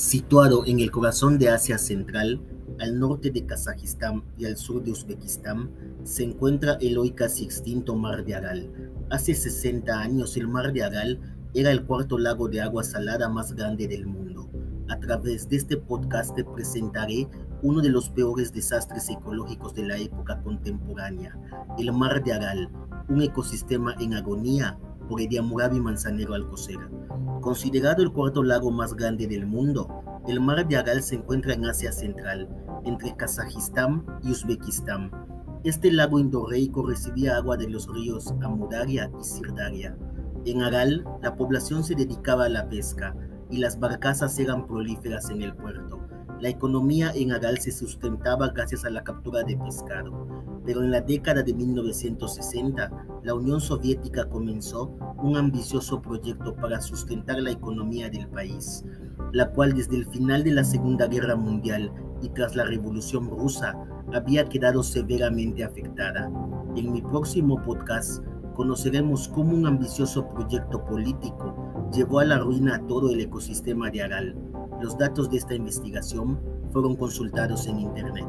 Situado en el corazón de Asia Central, al norte de Kazajistán y al sur de Uzbekistán, se encuentra el hoy casi extinto Mar de Aral. Hace 60 años el Mar de Aral era el cuarto lago de agua salada más grande del mundo. A través de este podcast presentaré uno de los peores desastres ecológicos de la época contemporánea, el Mar de Aral, un ecosistema en agonía por Ediamurabi Manzanero Alcocer. Considerado el cuarto lago más grande del mundo, el mar de Aral se encuentra en Asia Central, entre Kazajistán y Uzbekistán. Este lago endorreico recibía agua de los ríos Amudaria y Sirdaria. En Aral, la población se dedicaba a la pesca y las barcazas eran prolíferas en el puerto. La economía en Aral se sustentaba gracias a la captura de pescado, pero en la década de 1960 la Unión Soviética comenzó un ambicioso proyecto para sustentar la economía del país, la cual desde el final de la Segunda Guerra Mundial y tras la Revolución Rusa había quedado severamente afectada. En mi próximo podcast conoceremos cómo un ambicioso proyecto político llevó a la ruina a todo el ecosistema de Aral los datos de esta investigación fueron consultados en Internet.